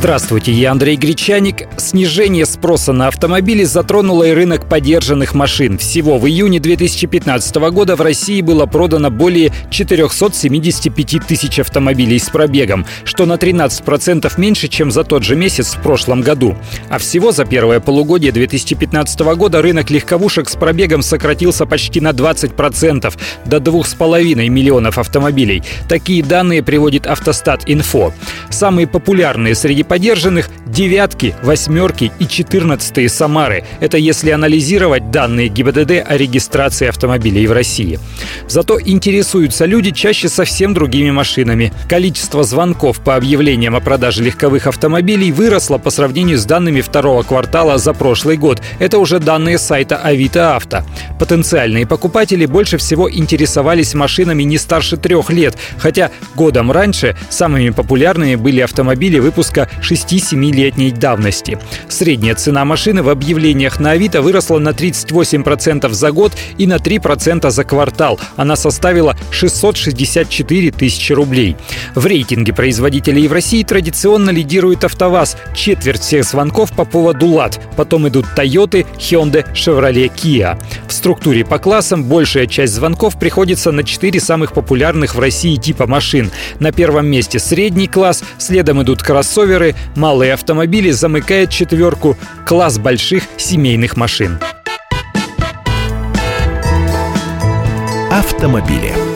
Здравствуйте, я Андрей Гречаник. Снижение спроса на автомобили затронуло и рынок подержанных машин. Всего в июне 2015 года в России было продано более 475 тысяч автомобилей с пробегом, что на 13% меньше, чем за тот же месяц в прошлом году. А всего за первое полугодие 2015 года рынок легковушек с пробегом сократился почти на 20%, до 2,5 миллионов автомобилей. Такие данные приводит Автостат Инфо. Самые популярные среди подержанных – девятки, восьмерки и четырнадцатые Самары. Это если анализировать данные ГИБДД о регистрации автомобилей в России. Зато интересуются люди чаще совсем другими машинами. Количество звонков по объявлениям о продаже легковых автомобилей выросло по сравнению с данными второго квартала за прошлый год. Это уже данные сайта Авито Авто. Потенциальные покупатели больше всего интересовались машинами не старше трех лет, хотя годом раньше самыми популярными были автомобили выпуска 6-7-летней давности. Средняя цена машины в объявлениях на Авито выросла на 38% за год и на 3% за квартал. Она составила 664 тысячи рублей. В рейтинге производителей в России традиционно лидирует АвтоВАЗ. Четверть всех звонков по поводу ЛАД. Потом идут Toyota, Hyundai, Chevrolet, Kia. В структуре по классам большая часть звонков приходится на четыре самых популярных в России типа машин. На первом месте средний класс, следом идут кроссоверы, малые автомобили замыкает четверку класс больших семейных машин. Автомобили.